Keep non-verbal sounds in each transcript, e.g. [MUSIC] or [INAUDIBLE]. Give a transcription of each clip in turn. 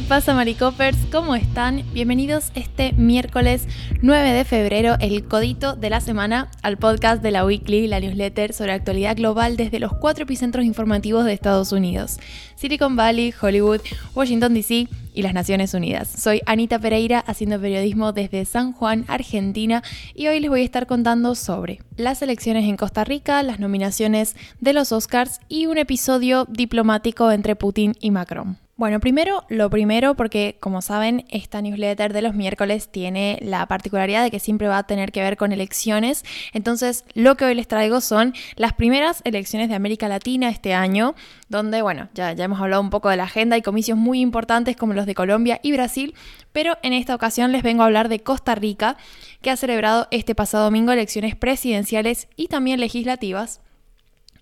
¿Qué pasa, Maricopers? ¿Cómo están? Bienvenidos este miércoles 9 de febrero, el codito de la semana, al podcast de la Weekly, la newsletter sobre actualidad global desde los cuatro epicentros informativos de Estados Unidos: Silicon Valley, Hollywood, Washington DC y las Naciones Unidas. Soy Anita Pereira, haciendo periodismo desde San Juan, Argentina, y hoy les voy a estar contando sobre las elecciones en Costa Rica, las nominaciones de los Oscars y un episodio diplomático entre Putin y Macron. Bueno, primero, lo primero, porque como saben, esta newsletter de los miércoles tiene la particularidad de que siempre va a tener que ver con elecciones. Entonces, lo que hoy les traigo son las primeras elecciones de América Latina este año, donde, bueno, ya, ya hemos hablado un poco de la agenda y comicios muy importantes como los de Colombia y Brasil, pero en esta ocasión les vengo a hablar de Costa Rica, que ha celebrado este pasado domingo elecciones presidenciales y también legislativas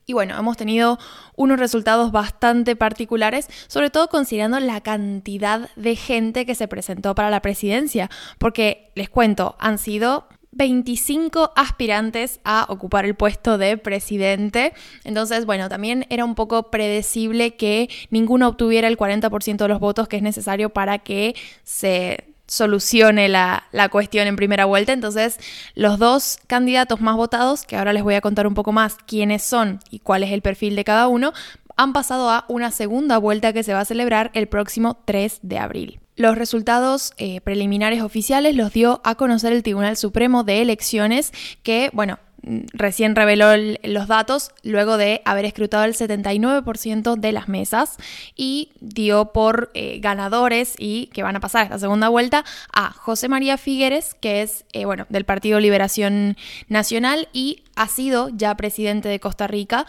y bueno, hemos tenido unos resultados bastante particulares, sobre todo considerando la cantidad de gente que se presentó para la presidencia, porque les cuento, han sido 25 aspirantes a ocupar el puesto de presidente. Entonces, bueno, también era un poco predecible que ninguno obtuviera el 40% de los votos que es necesario para que se solucione la, cuestión en primera vuelta. Entonces, los dos candidatos más votados, que ahora les voy a contar un poco más quiénes son y cuál es el perfil de cada uno, han pasado a una segunda vuelta que se va a celebrar el próximo 3 de abril. Los resultados eh, preliminares oficiales los dio a conocer el Tribunal Supremo de Elecciones, que, bueno, recién reveló los datos luego de haber escrutado el 79% de las mesas y dio por eh, ganadores y que van a pasar esta segunda vuelta a José María Figueres, que es eh, bueno, del Partido Liberación Nacional y ha sido ya presidente de Costa Rica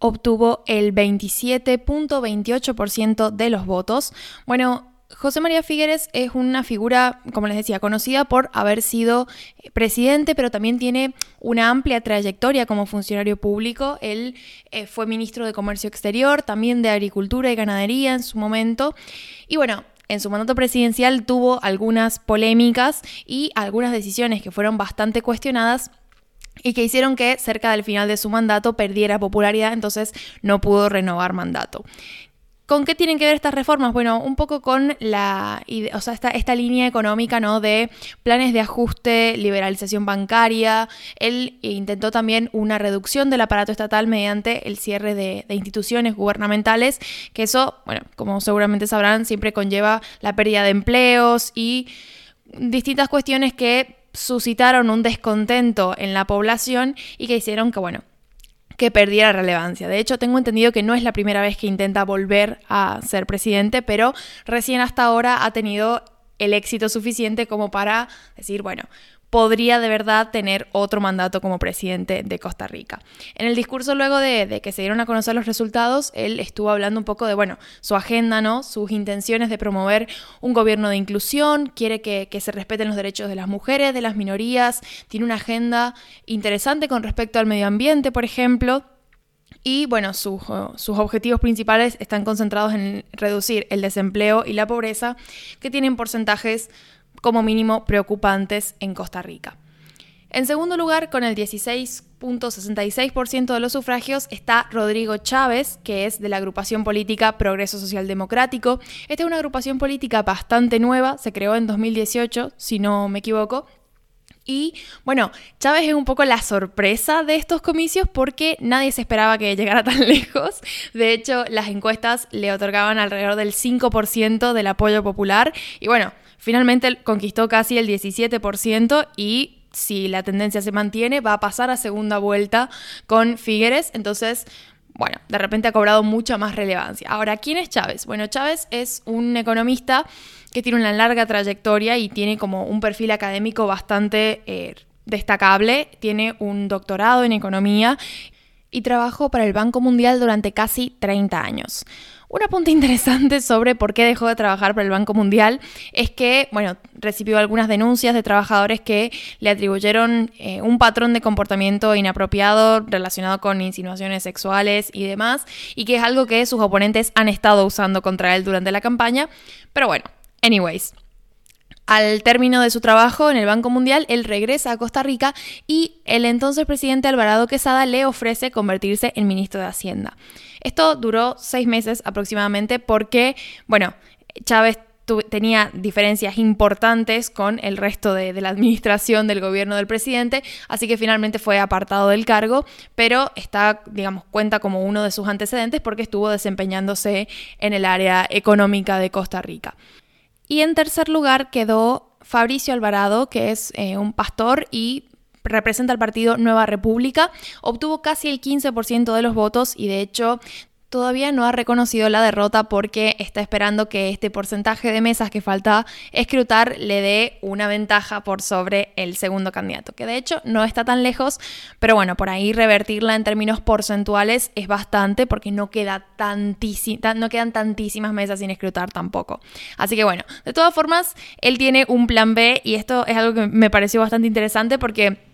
obtuvo el 27.28% de los votos. Bueno, José María Figueres es una figura, como les decía, conocida por haber sido eh, presidente, pero también tiene una amplia trayectoria como funcionario público. Él eh, fue ministro de Comercio Exterior, también de Agricultura y Ganadería en su momento. Y bueno, en su mandato presidencial tuvo algunas polémicas y algunas decisiones que fueron bastante cuestionadas y que hicieron que cerca del final de su mandato perdiera popularidad, entonces no pudo renovar mandato. ¿Con qué tienen que ver estas reformas? Bueno, un poco con la, o sea, esta, esta, línea económica, ¿no? De planes de ajuste, liberalización bancaria. Él intentó también una reducción del aparato estatal mediante el cierre de, de instituciones gubernamentales, que eso, bueno, como seguramente sabrán, siempre conlleva la pérdida de empleos y distintas cuestiones que suscitaron un descontento en la población y que hicieron que, bueno, que perdiera relevancia. De hecho, tengo entendido que no es la primera vez que intenta volver a ser presidente, pero recién hasta ahora ha tenido el éxito suficiente como para decir, bueno, podría de verdad tener otro mandato como presidente de Costa Rica. En el discurso luego de, que se dieron a conocer los resultados, él estuvo hablando un poco de, bueno, su agenda, ¿no? Sus intenciones de promover un gobierno de inclusión, quiere que, se respeten los derechos de las mujeres, de las minorías, tiene una agenda interesante con respecto al medio ambiente, por ejemplo. Y bueno, sus, sus, objetivos principales están concentrados en reducir el desempleo y la pobreza, que tienen porcentajes como mínimo preocupantes en Costa Rica. En segundo lugar, con el 16.66% de los sufragios, está Rodrigo Chávez, que es de la agrupación política Progreso Social Democrático. Esta es una agrupación política bastante nueva, se creó en 2018, si no me equivoco. Y bueno, Chávez es un poco la sorpresa de estos comicios porque nadie se esperaba que llegara [LAUGHS] tan lejos. De hecho, las encuestas le otorgaban alrededor del 5% del apoyo popular. Y bueno, Finalmente conquistó casi el 17% y si la tendencia se mantiene va a pasar a segunda vuelta con Figueres. Entonces, bueno, de repente ha cobrado mucha más relevancia. Ahora, ¿quién es Chávez? Bueno, Chávez es un economista que tiene una larga trayectoria y tiene como un perfil académico bastante eh, destacable. Tiene un doctorado en economía y trabajó para el Banco Mundial durante casi 30 años. Un apunte interesante sobre por qué dejó de trabajar para el Banco Mundial es que, bueno, recibió algunas denuncias de trabajadores que le atribuyeron eh, un patrón de comportamiento inapropiado relacionado con insinuaciones sexuales y demás, y que es algo que sus oponentes han estado usando contra él durante la campaña. Pero bueno, anyways. Al término de su trabajo en el Banco Mundial, él regresa a Costa Rica y el entonces presidente Alvarado Quesada le ofrece convertirse en ministro de Hacienda. Esto duró seis meses aproximadamente porque, bueno, Chávez tenía diferencias importantes con el resto de, de, la administración del gobierno del presidente, así que finalmente fue apartado del cargo, pero está, digamos, cuenta como uno de sus antecedentes porque estuvo desempeñándose en el área económica de Costa Rica. Y en tercer lugar quedó Fabricio Alvarado, que es eh, un pastor y representa al partido Nueva República, obtuvo casi el 15% de los votos y de hecho todavía no ha reconocido la derrota porque está esperando que este porcentaje de mesas que falta escrutar le dé una ventaja por sobre el segundo candidato, que de hecho no está tan lejos, pero bueno, por ahí revertirla en términos porcentuales es bastante porque no, queda no quedan tantísimas mesas sin escrutar tampoco. Así que bueno, de todas formas, él tiene un plan B y esto es algo que me pareció bastante interesante porque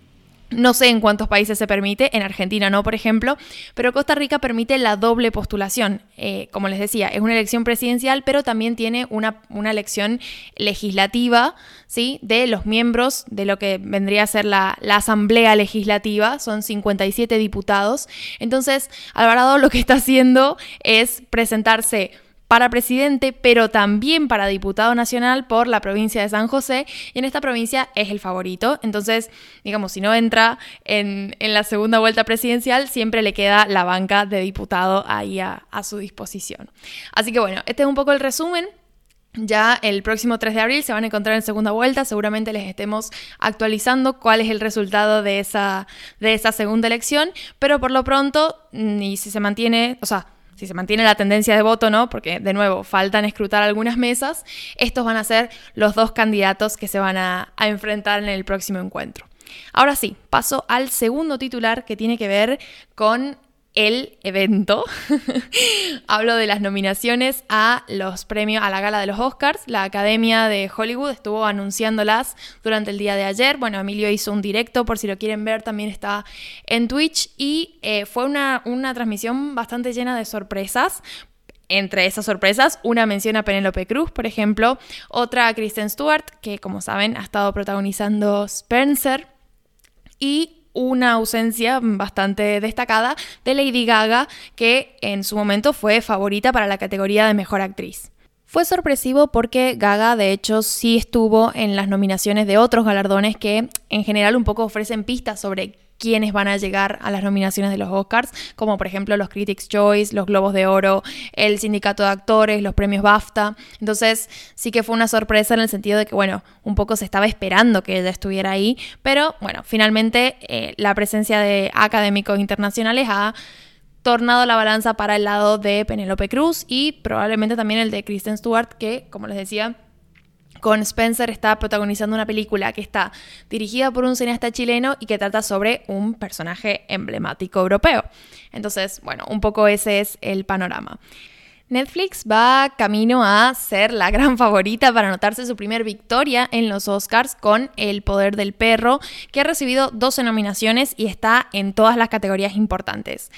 no sé en cuántos países se permite, en Argentina no, por ejemplo, pero Costa Rica permite la doble postulación. Eh, como les decía, es una elección presidencial, pero también tiene una, una, elección legislativa, ¿sí? De los miembros de lo que vendría a ser la, la Asamblea Legislativa, son 57 diputados. Entonces, Alvarado lo que está haciendo es presentarse para presidente, pero también para diputado nacional por la provincia de San José, y en esta provincia es el favorito. Entonces, digamos, si no entra en, la segunda vuelta presidencial, siempre le queda la banca de diputado ahí a, a su disposición. Así que bueno, este es un poco el resumen. Ya el próximo 3 de abril se van a encontrar en segunda vuelta, seguramente les estemos actualizando cuál es el resultado de esa, de esa segunda elección, pero por lo pronto, y si se mantiene, o sea, si se mantiene la tendencia de voto, ¿no? Porque de nuevo faltan escrutar algunas mesas, estos van a ser los dos candidatos que se van a, enfrentar en el próximo encuentro. Ahora sí, paso al segundo titular que tiene que ver con el evento. [LAUGHS] Hablo de las nominaciones a los premios, a la gala de los Oscars. La Academia de Hollywood estuvo anunciándolas durante el día de ayer. Bueno, Emilio hizo un directo, por si lo quieren ver, también está en Twitch. Y eh, fue una, una transmisión bastante llena de sorpresas. Entre esas sorpresas, una mención a Penélope Cruz, por ejemplo, otra a Kristen Stewart, que como saben ha estado protagonizando Spencer, y una ausencia bastante destacada de Lady Gaga, que en su momento fue favorita para la categoría de Mejor Actriz. Fue sorpresivo porque Gaga de hecho sí estuvo en las nominaciones de otros galardones que en general un poco ofrecen pistas sobre quiénes van a llegar a las nominaciones de los Oscars, como por ejemplo los Critics' Choice, los Globos de Oro, el Sindicato de Actores, los premios BAFTA. Entonces sí que fue una sorpresa en el sentido de que, bueno, un poco se estaba esperando que ella estuviera ahí, pero bueno, finalmente eh, la presencia de académicos internacionales ha tornado la balanza para el lado de Penélope Cruz y probablemente también el de Kristen Stewart, que, como les decía, con Spencer está protagonizando una película que está dirigida por un cineasta chileno y que trata sobre un personaje emblemático europeo. Entonces, bueno, un poco ese es el panorama. Netflix va camino a ser la gran [LAUGHS] favorita para anotarse su primer victoria en los Oscars con El Poder del Perro, que ha recibido 12 nominaciones y está en todas las categorías importantes.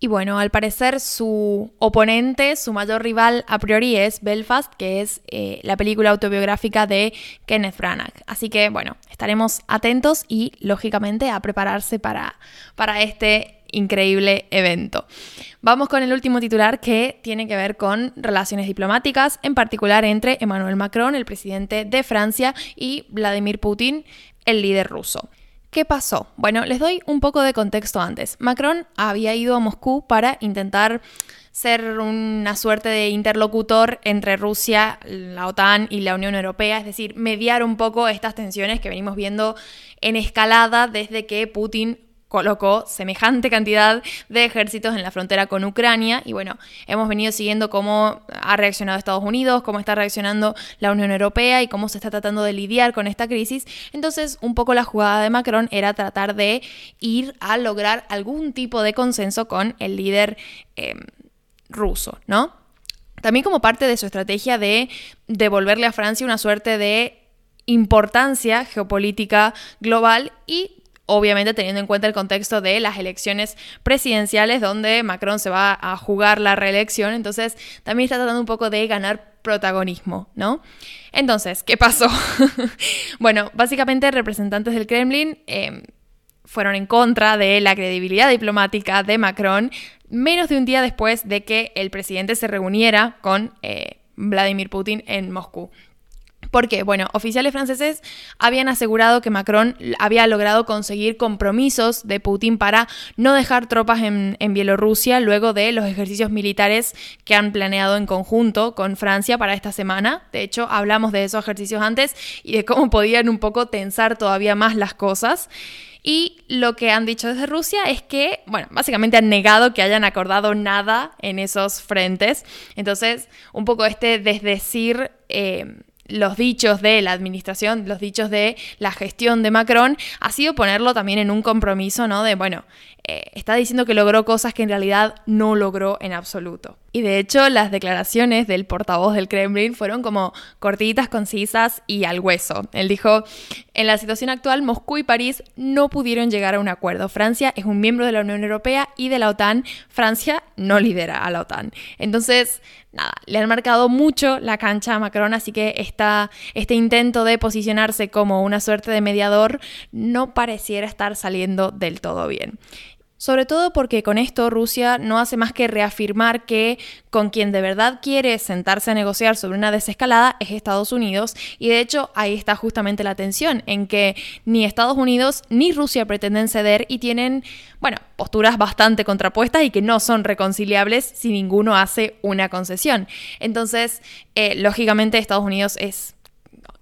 Y bueno, al parecer su oponente, su mayor rival a priori es Belfast, que es eh, la película autobiográfica de Kenneth Branagh. Así que bueno, estaremos atentos y lógicamente a prepararse para, para este increíble evento. Vamos con el último titular que tiene que ver con relaciones diplomáticas, en particular entre Emmanuel Macron, el presidente de Francia, y Vladimir Putin, el líder ruso. ¿Qué pasó? Bueno, les doy un poco de contexto antes. Macron había ido a Moscú para intentar ser una suerte de interlocutor entre Rusia, la OTAN y la Unión Europea, es decir, mediar un poco estas tensiones que venimos viendo en escalada desde que Putin colocó semejante cantidad de ejércitos en la frontera con Ucrania y bueno, hemos venido siguiendo cómo ha reaccionado Estados Unidos, cómo está reaccionando la Unión Europea y cómo se está tratando de lidiar con esta crisis. Entonces, un poco la jugada de Macron era tratar de ir a lograr algún tipo de consenso con el líder em, ruso, ¿no? También como parte de su estrategia de devolverle a Francia una suerte de importancia geopolítica global y obviamente teniendo en cuenta el contexto de las elecciones presidenciales donde Macron se va a jugar la reelección, entonces también está tratando un poco de ganar protagonismo, ¿no? Entonces, ¿qué pasó? [LAUGHS] bueno, básicamente representantes del Kremlin em, fueron en contra de la credibilidad diplomática de Macron menos de un día después de que el presidente se reuniera con... Eh, Vladimir Putin en Moscú. Porque, bueno, oficiales franceses habían asegurado que Macron había logrado conseguir compromisos de Putin para no dejar tropas en, Bielorrusia luego de los ejercicios militares que han planeado en conjunto con Francia para esta semana. De hecho, hablamos de esos ejercicios antes y de cómo podían un poco tensar todavía más las cosas. Y lo que han dicho desde Rusia es que, bueno, básicamente han negado que hayan acordado nada en esos frentes. Entonces, un poco este desdecir... Eh, los dichos de la administración, los dichos de la gestión de Macron, ha sido ponerlo también en un compromiso, ¿no? De, bueno, eh, está diciendo que logró cosas que en realidad no logró en absoluto. Y de hecho, las declaraciones del portavoz del Kremlin fueron como cortitas, concisas y al hueso. Él dijo, en la situación actual, Moscú y París no pudieron llegar a un acuerdo. Francia es un miembro de la Unión Europea y de la OTAN. Francia no lidera a la OTAN. Entonces, nada, le han marcado mucho la cancha a Macron, así que esta, este intento de posicionarse como una suerte de mediador no pareciera estar saliendo del todo bien. Sobre todo porque con esto Rusia no hace más que reafirmar que con quien de verdad quiere sentarse a negociar sobre una desescalada es Estados Unidos y de hecho ahí está justamente la tensión en que ni Estados Unidos ni Rusia pretenden ceder y tienen, bueno, posturas bastante contrapuestas y que no son reconciliables si ninguno hace una concesión. Entonces, eh, lógicamente Estados Unidos es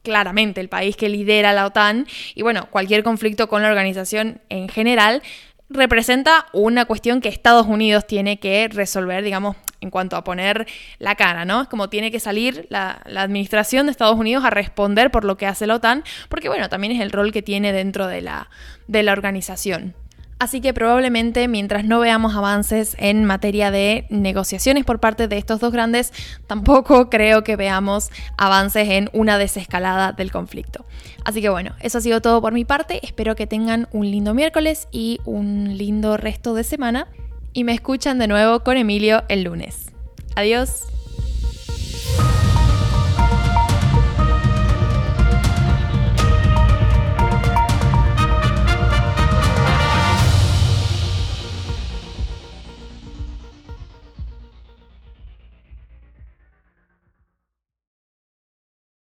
claramente el país que lidera la OTAN y bueno, cualquier conflicto con la organización en general representa una cuestión que Estados Unidos tiene que resolver, digamos, en cuanto a poner la cara, ¿no? Es como tiene que salir la, administración de Estados Unidos a responder por lo que hace la OTAN, porque bueno, también es el rol que tiene dentro de la, de la organización. Así que probablemente mientras no veamos avances en materia de negociaciones por parte de estos dos grandes, tampoco creo que veamos avances en una desescalada del conflicto. Así que bueno, eso ha sido todo por mi parte. Espero que tengan un lindo miércoles y un lindo resto de semana. Y me escuchan de nuevo con Emilio el lunes. Adiós.